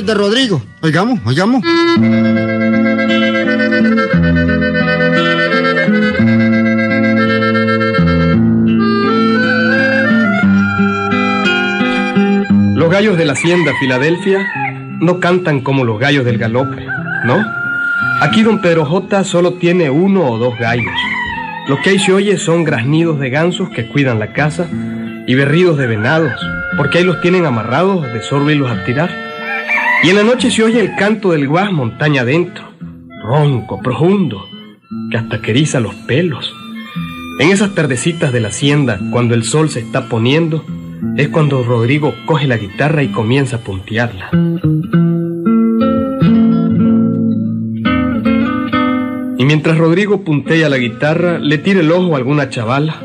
de Rodrigo. Oigamos, oigamos. Los gallos de la hacienda Filadelfia no cantan como los gallos del galope, ¿no? Aquí don Pedro J solo tiene uno o dos gallos. Lo que ahí se oye son graznidos de gansos que cuidan la casa y berridos de venados, porque ahí los tienen amarrados de solo irlos a tirar. Y en la noche se oye el canto del guas montaña adentro, ronco, profundo, que hasta que eriza los pelos. En esas tardecitas de la hacienda, cuando el sol se está poniendo, es cuando Rodrigo coge la guitarra y comienza a puntearla. Y mientras Rodrigo puntea la guitarra, le tira el ojo a alguna chavala,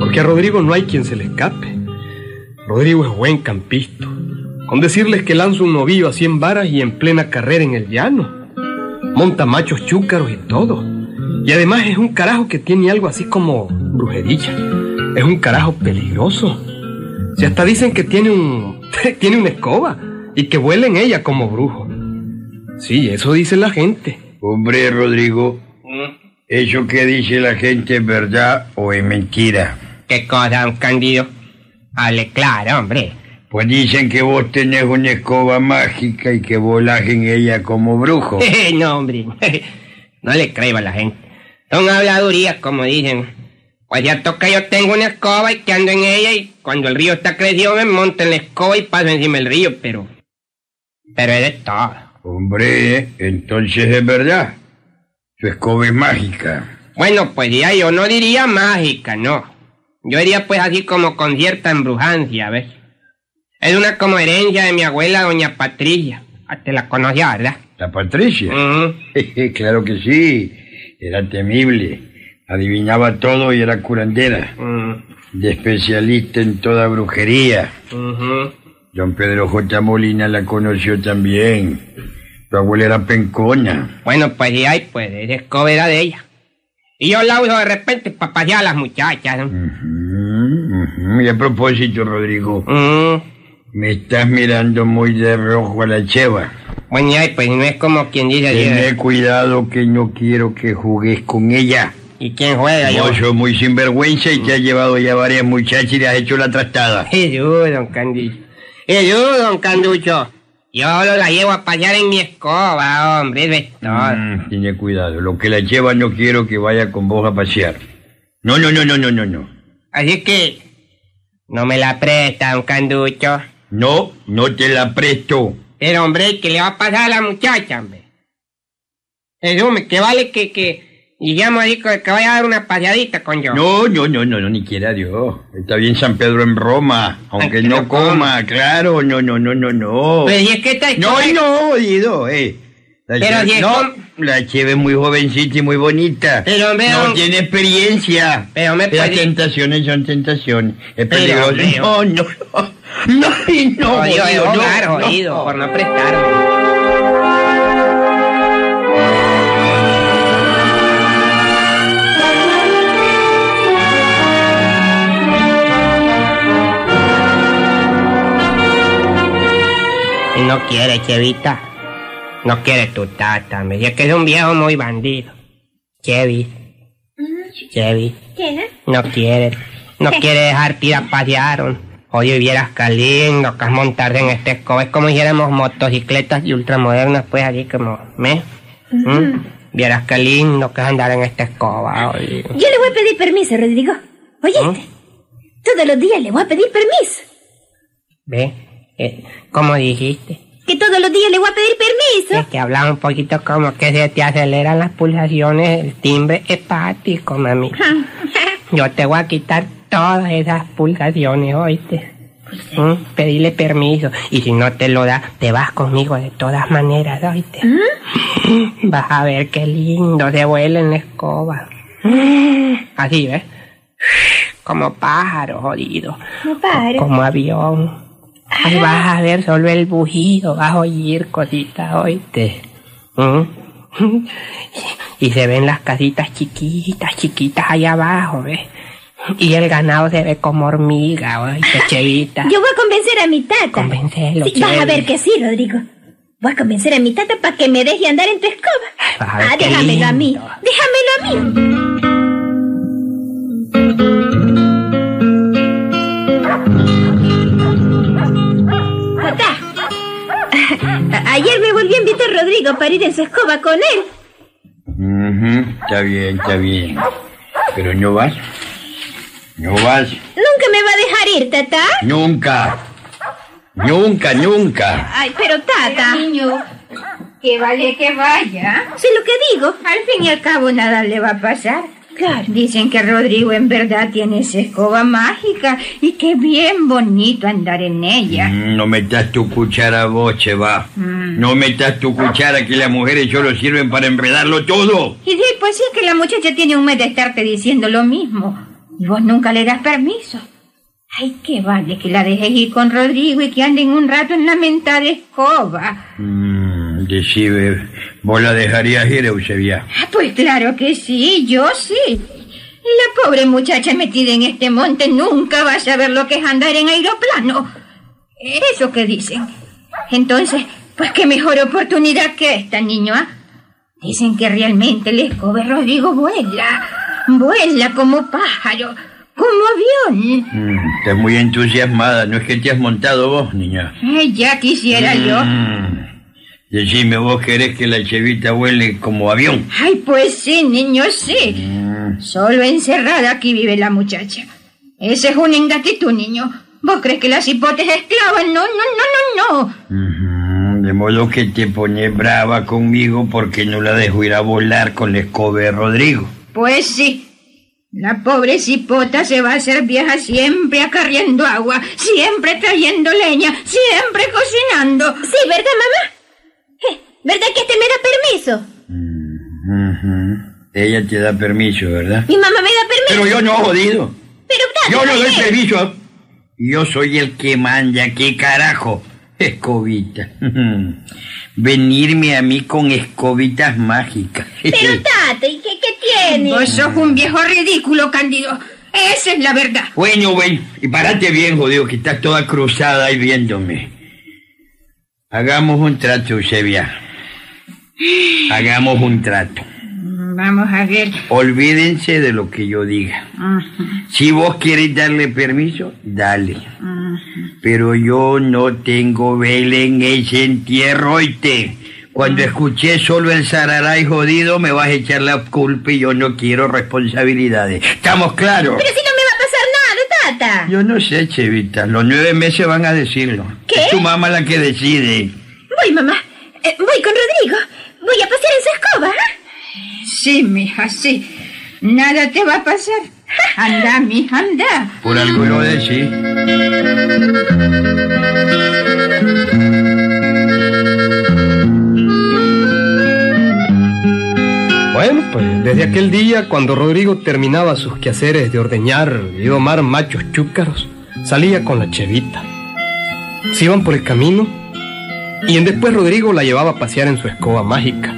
porque a Rodrigo no hay quien se le escape. Rodrigo es buen campista, con decirles que lanza un novillo a 100 varas y en plena carrera en el llano. Monta machos chúcaros y todo. Y además es un carajo que tiene algo así como brujería. Es un carajo peligroso. Si hasta dicen que tiene un. tiene una escoba y que vuela en ella como brujo. Sí, eso dice la gente. Hombre, Rodrigo, ¿eso que dice la gente es verdad o es mentira? ¿Qué cosa, don Candido? Hable claro, hombre. Pues dicen que vos tenés una escoba mágica y que volás en ella como brujo. no, hombre. No le creo a la gente. Son habladurías, como dicen. Pues ya toca yo tengo una escoba y que ando en ella y cuando el río está crecido me monto en la escoba y paso encima del río, pero... Pero es de todo. Hombre, entonces es verdad. Tu escoba es mágica. Bueno, pues ya yo no diría mágica, no. Yo diría pues así como con cierta embrujancia, ¿ves? Es una como herencia de mi abuela, doña Patricia. Ah, Te la conocía, ¿verdad? ¿La Patricia? Claro que sí. Era temible. Adivinaba todo y era curandera. De especialista en toda brujería. ujú. Don Pedro J. Molina la conoció también. Tu abuela era pencona. Bueno, pues ya, y pues esa escoba era de ella. Y yo la uso de repente para pasear a las muchachas. ¿no? Y a propósito, Rodrigo, me estás mirando muy de rojo a la cheva. Bueno, ya, y pues no es como quien dice Tené cuidado que no quiero que jugues con ella. ¿Y quién juega yo? Vos sos muy sinvergüenza y te has llevado ya varias muchachas y le has hecho la trastada. Jesús, don Canducho. Jesús, don Canducho. Yo lo la llevo a pasear en mi escoba, hombre, eso es todo. Mm, tiene cuidado. Lo que la lleva no quiero que vaya con vos a pasear. No, no, no, no, no, no, no. Así que, no me la presta, don Canducho. No, no te la presto. Pero, hombre, ¿qué le va a pasar a la muchacha, hombre? Jesús, me- que vale que, que, digamos así, que vaya a dar una paseadita con yo. No, no, no, no, no, ni quiera Dios. Está bien San Pedro en Roma, aunque Aunque no coma. coma, claro, no, no, no, no, no. Pero si es que está No, no, Dido, eh. La Pero cheve- si es no, con- la cheve es muy jovencita y muy bonita. Pero, hombre, no don- tiene experiencia. Pero me Las puede- tentaciones son tentaciones. Es Pero, peligroso. hombre, No, no, no. No, no, jodido, no, hogar, no. jodido, por no prestarme. Y no quiere, Chevita. No quiere tu tata. Me dice que es un viejo muy bandido. Chevy. Chevy. ¿Qué? No quiere. No quiere dejar ir a pasear. Oye, vieras qué lindo que es montarse en este escoba. Es como si hiciéramos motocicletas y ultramodernas, pues así como, ¿me? ¿Mm? Vieras qué lindo que es andar en esta escoba. oye. Yo le voy a pedir permiso, Rodrigo. ¿Oíste? Todos los días le voy a pedir permiso. ¿Ve? Eh, ¿Cómo dijiste? Que todos los días le voy a pedir Es permiso. que hablaba un poquito como que se te aceleran las pulsaciones, el timbre hepático, mami. Yo te voy a quitar todas esas pulsaciones, ¿oíste? ¿Mm? Pedirle permiso. Y si no te lo da, te vas conmigo de todas maneras, ¿oíste? Vas a ver qué lindo se vuela en la escoba. Así, ¿ves? Como pájaro, jodido. No paro. Como avión. Ahí vas a ver solo el bujido, vas a oír cositas, oíste. ¿Mm? Y se ven las casitas chiquitas, chiquitas allá abajo, ¿ves? Y el ganado se ve como hormiga, oíste, chevita. Yo voy a convencer a mi tata. Convéncelo, Sí, vas a ver que sí, Rodrigo. Voy a convencer a mi tata para que me deje andar en tu escoba. Ay, ah, déjamelo a mí. lindo. Déjamelo a mí. Tata. a- Ayer me volví a invitar a Rodrigo para ir en su escoba con él. Ujú, Está bien, está bien. Pero no vas. No vas. Nunca me va a dejar ir, tata. Nunca. Nunca, nunca. Ay, pero tata. Niño, que vale que vaya. Sé lo que digo. Al fin y al cabo nada le va a pasar. Claro. Dicen que Rodrigo en verdad tiene esa escoba mágica y que bien bonito andar en ella. Mm, No metas tu cuchara vos, Cheva. No metas tu cuchara que las mujeres solo sirven para enredarlo todo. Y después sí es que la muchacha tiene un mes de estarte diciendo lo mismo. Y vos nunca le das permiso. Ay, que vale que la dejes ir con Rodrigo y que anden un rato en la mentada escoba. Mm, decime, ¿vos la dejarías ir, Eusebia? Ah, Pues claro que sí, yo sí. La pobre muchacha metida en este monte nunca va a saber lo que es andar en aeroplano. Eso que dicen. Entonces, pues qué mejor oportunidad que esta, niño, ¿ah? Dicen que realmente el escoba Rodrigo vuela. Vuela como pájaro, como avión. Mm, estás muy entusiasmada, ¿no es que te has montado vos, niña? Ay, ya quisiera yo. Mm, decime, ¿vos querés que la chevita vuele como avión? Ay, pues sí, niño, sí. Mm, Solo encerrada aquí vive la muchacha. Ese es un engatitud, niño. ¿Vos crees que las hipotes esclavas? No, no, no, no, no. de modo que te pones brava conmigo porque no la dejo ir a volar con la escoba de Rodrigo. Pues sí. La pobre cipota se va a hacer vieja siempre acarreando agua, siempre trayendo leña, siempre cocinando. Sí, ¿verdad, mamá? ¿Verdad que este me da permiso? Ella te da permiso, ¿verdad? Mi mamá me da permiso. Pero yo no, jodido. Pero, Yo no ¿por doy permiso. Yo soy el que manda, ¿qué carajo? Escobita. Venirme a mí con escobitas mágicas. Pero, tata, ¿y qué tiene? Vos sos un viejo ridículo, Cándido. Esa es la verdad. Bueno, bueno, y parate bien, jodido, que estás toda cruzada ahí viéndome. Hagamos un trato, Eusebia. Hagamos un trato. Vamos a ver. Olvídense de lo que yo diga. Si vos quieres darle permiso, dale. Pero yo no tengo vela en ese entierro, oíste. Cuando escuché solo el zararay jodido, me vas a echar la culpa y yo no quiero responsabilidades. ¿Estamos claros? Pero si no me va a pasar nada, tata. Yo no sé, Chevita. Los nueve meses van a decirlo. ¿Qué? Es tu mamá la que decide. Voy, mamá. Eh, voy con Rodrigo. Voy a pasear en su escoba. ¿ah? Sí, mija, sí. Nada te va a pasar. Anda, mija, anda. Por algo lo decís. Bueno, pues desde aquel día, cuando Rodrigo terminaba sus quehaceres de ordeñar y domar machos chúcaros, salía con la chevita. Se iban por el camino y en después Rodrigo la llevaba a pasear en su escoba mágica.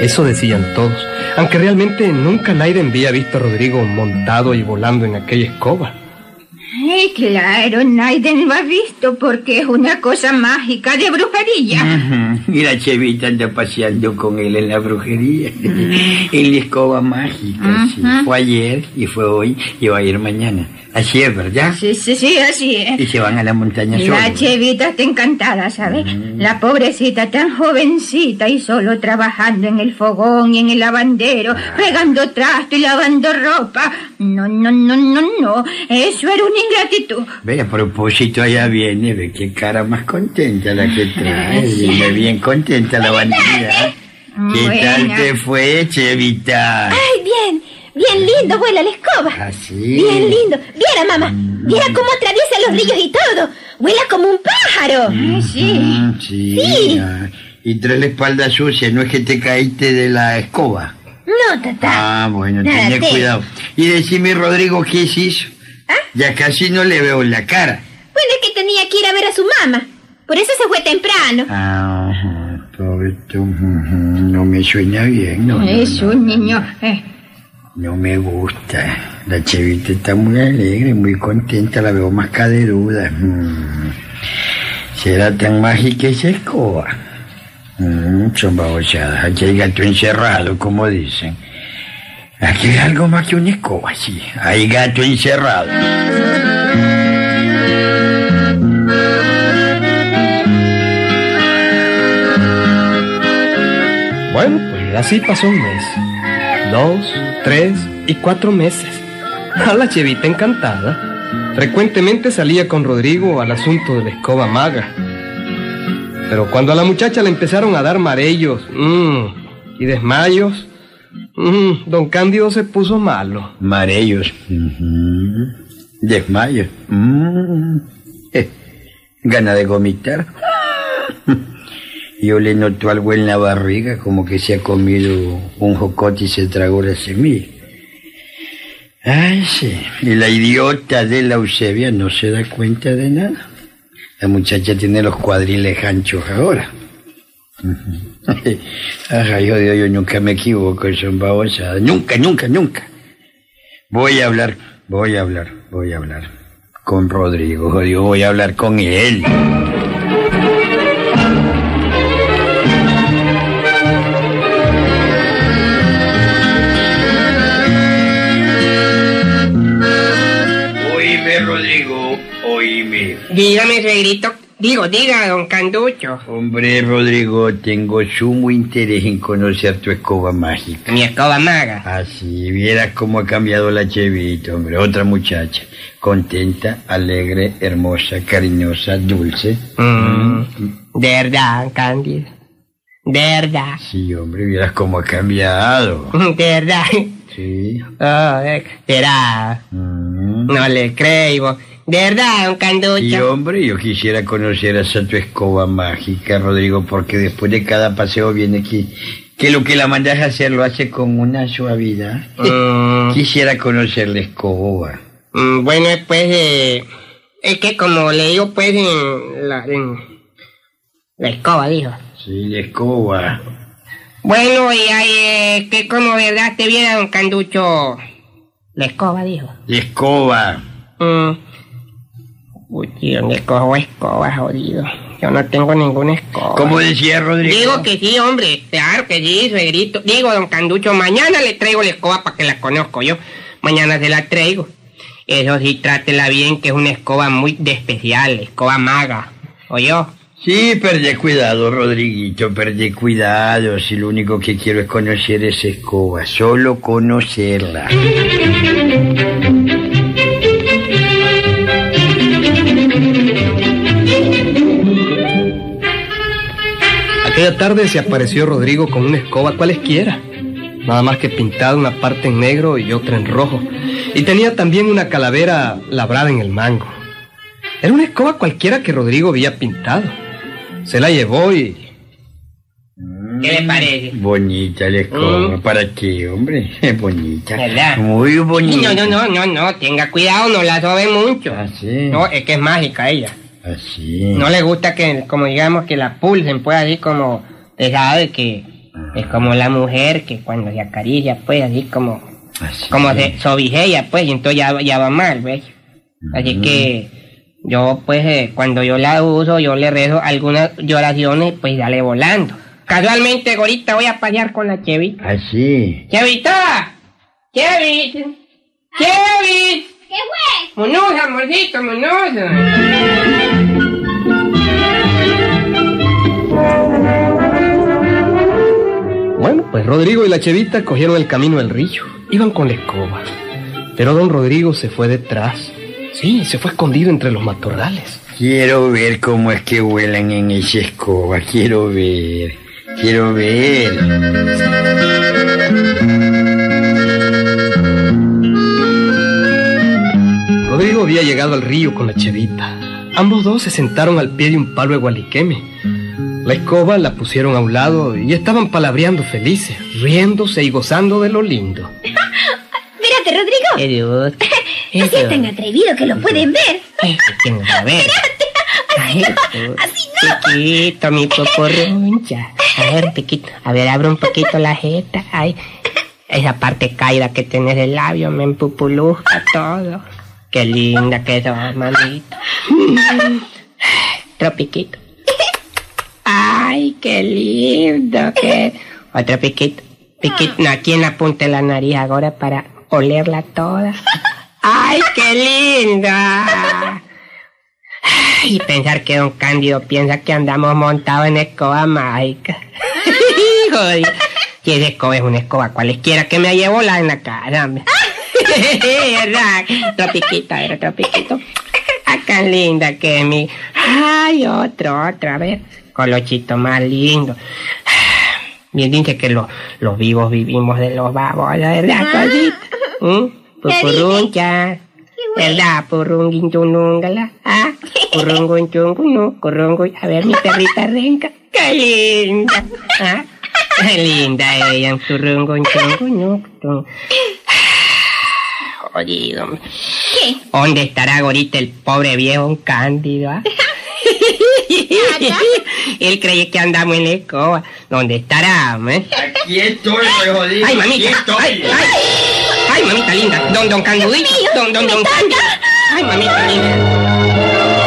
Eso decían todos, aunque realmente nunca Naiden había visto a Rodrigo montado y volando en aquella escoba. Ay, claro, Naiden lo ha visto porque es una cosa mágica de brujería. Y la Chevita anda paseando con él en la brujería. en la escoba mágica, sí. Fue ayer y fue hoy y va a ir mañana. Así es, ¿verdad? Sí, sí, sí, así es. Y se van a la montaña La solos. chevita está encantada, ¿sabes? La pobrecita tan jovencita y solo trabajando en el fogón y en el lavandero, pegando trasto y lavando ropa. No, no, no, no, no. Eso era una ingratitud. Ve, a propósito, allá viene, ve qué cara más contenta la que trae. Viene bien contenta la bandida. ¿Qué tal Buena. te fue, Chevita? Ay, bien. Bien lindo vuela la escoba. ¿Así? Bien lindo. Viera, mamá. Viera cómo atraviesa los ríos y todo. Vuela como un pájaro. Ay, sí. Mm, sí. Sí. ah, Y traes la espalda sucia, no es que te caíste de la escoba. No, tata. Ah, bueno, tenés te- cuidado. Y decime, Rodrigo, ¿qué? ¿Ah? Ya casi no le veo la cara. Bueno, es que tenía que ir a ver a su mamá. Por eso se fue temprano. Ah, pobre tú, ujú, no me suena bien, no, Es un niño. eh, no me gusta. La chevita está muy alegre, muy contenta, la veo más caderuda. Mm. ¿Será tan mágica esa escoba? Mm, son babosadas. Aquí hay gato encerrado, como dicen. Aquí hay algo más que una escoba, sí. Hay gato encerrado. Bueno, pues así pasó un mes. Dos, tres y cuatro meses. A la chevita encantada. Frecuentemente salía con Rodrigo al asunto de la escoba maga. Pero cuando a la muchacha le empezaron a dar marellos mm, y desmayos, mm, don Cándido se puso malo. Marellos. Ujú. Desmayos. Mm. Eh, Gana de vomitar. Yo le noto algo en la barriga, como que se ha comido un jocote y se tragó la semilla. Ay, sí. Y la idiota de la Eusebia no se da cuenta de nada. La muchacha tiene los cuadriles anchos ahora. Ajá, yo, yo, yo nunca me equivoco, son babosadas. Nunca, nunca, nunca. Voy a hablar, voy a hablar, voy a hablar con Rodrigo. Rodrigo, voy a hablar con él. Oíme, Rodrigo, oíme. Dígame, suegrito. Digo, diga, don Canducho. Hombre, Rodrigo, tengo sumo interés en conocer tu escoba mágica. Mi escoba maga. Así, vieras cómo ha cambiado la chevita, hombre. Otra muchacha. Contenta, alegre, hermosa, cariñosa, dulce. Mm, de verdad, Cándido. De verdad. Sí, hombre, vieras cómo ha cambiado. De verdad. Sí. Oh, de verdad. Mm. No le creo. De verdad, don Y Canducho. hombre, yo quisiera conocer a esa tu escoba mágica, Rodrigo, porque después de cada paseo viene aquí. Que lo que la mandas a hacer lo hace con una suavidad. Mm, Quisiera conocer la escoba. mm, bueno, pues, eh, es que como le digo, pues, en la, en la escoba, dijo. Sí, la escoba. Bueno, y hay, eh, que como verdad te viera, don Canducho. La escoba, dijo. La escoba. Mm. Uy, tío, ¿dónde cojo escoba, jodido? Yo no tengo ninguna escoba. ¿Cómo decía Rodrigo? Digo que sí, hombre. Claro que sí, suegrito. Digo, don Canducho, mañana le traigo la escoba para que la conozco yo. Mañana se la traigo. Eso sí, trátela bien, que es una escoba muy de especial, escoba maga. ¿Oyó? Sí, perdí cuidado, Rodriguito, perdí cuidado. Si lo único que quiero es conocer esa escoba, solo conocerla. Aquella tarde se apareció Rodrigo con una escoba cualesquiera, nada más que pintada una parte en negro y otra en rojo, y tenía también una calavera labrada en el mango. Era una escoba cualquiera que Rodrigo había pintado. Se la llevó y... ¿Qué le parece? Bonita la escoba. Mm. ¿Para qué, hombre? Es bonita. ¿Verdad? Muy bonita. No, no, no, no, no, tenga cuidado, no la sobe mucho. Así. No, es que es mágica ella. Así. No le gusta que, como digamos, que la pulsen, pues así como, te sabe que es como la mujer que cuando se acaricia, pues así como, Así. como se sobijea, pues, y entonces ya, ya va mal, ¿ves? Así que yo, pues, eh, cuando yo la uso, yo le rezo algunas oraciones, pues, sale volando. Casualmente, ahorita voy a pasear con la Chevita. Así. ¡Chevita! ¡Chevit! ¡Chevit! ¿Qué fue? ¡Monusa, amorcito, monusa! Bueno, pues Rodrigo y la chevita cogieron el camino del río. Iban con la escoba. Pero don Rodrigo se fue detrás. Sí, se fue escondido entre los matorrales. Quiero ver cómo es que vuelan en esa escoba. Quiero ver. Quiero ver. Había llegado al río con la chevita. Ambos dos se sentaron al pie de un palo de gualiqueme. La escoba la pusieron a un lado y estaban palabreando felices, riéndose y gozando de lo lindo. Mírate, Rodrigo. Dios. No seas tan atrevido que lo pueden ver. A ver. Ay, Así Piquito, mi poporroncha. A ver, Piquito. A ver, abre un poquito la jeta. Ay, esa parte caída que tienes del labio me empupuluzca todo. Qué linda que sos, mamita. Otro piquito. Ay, qué lindo! Qué... Otro piquito. Piquito. No, aquí en la punta de la nariz ahora para olerla toda. ¡Ay, qué linda! Y pensar que don Cándido piensa que andamos montados en escoba mágica. Joder. Y esa escoba es una escoba cualesquiera que me llevo la en la cara. Hombre. ¿Verdad? Otro piquito, a ver, otro piquito. Acá linda que mi. Ay, otro, otra vez. Colochito más lindo. Bien dice que los, los vivos vivimos de los babos, ¿verdad, cosita? ¿Mm? Pupuruncha. ¿Verdad? Purrunguintunungala. ¿Ah? Purrungunchungunu, currungu. A ver, mi perrita renca. ¡Qué linda! ¿Ah? ¡Qué linda ella! Purrungunchungunu. Jodido. hombre. ¿Dónde estará ahorita el pobre viejo Cándido? ah? Él cree que andamos en la escoba. ¿Dónde estará, hombre? Aquí estoy, me jodí. ¡Ay, Aquí mamita! estoy. ¡Ay, ay! ¡Ay, mamita linda! ¡Don, don Candudito! ¡Don, don, don Cándido! ¡Ay, mamita linda!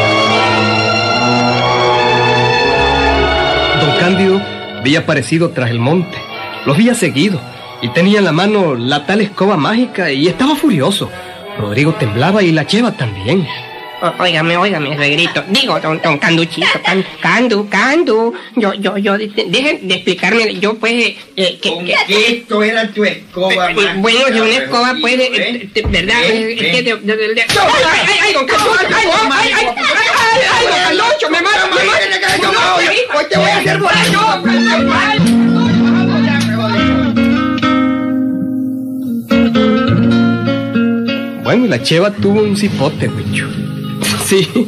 Don Cándido había aparecido tras el monte. Los había seguido y tenía en la mano la tal escoba mágica y estaba furioso. Rodrigo temblaba y la cheva también. O- Óigame, óigame, regrito. Digo, don, don Canduchito, can, Candu, Candu. Yo, yo, yo, de- dejen de explicarme. Yo, pues, eh, eh, que, Con que- que esto era tu escoba, eh, bueno, si una escoba eh, ¿eh? de- ¿verdad? Eh, es que de, de- de- de- ¡Ay, ay, ay, ay, don! ¡Ay, ay, ay, ay, ay, ay, ay, don Canducho! ¡Me mata, me mata! No, hoy te voy a hacer volar yo. Y la cheva tuvo un cipote, Huicho. Sí,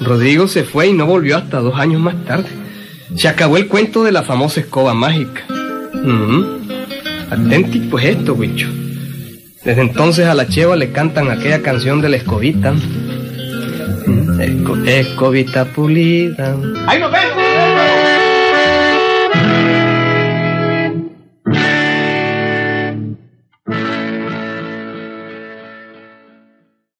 Rodrigo se fue y no volvió hasta dos años más tarde. Se acabó el cuento de la famosa escoba mágica. Ujú. Atenti pues esto, Huicho. Desde entonces a la cheva le cantan aquella canción de la escobita. Esco- escobita pulida. ¡Ahí nos vemos!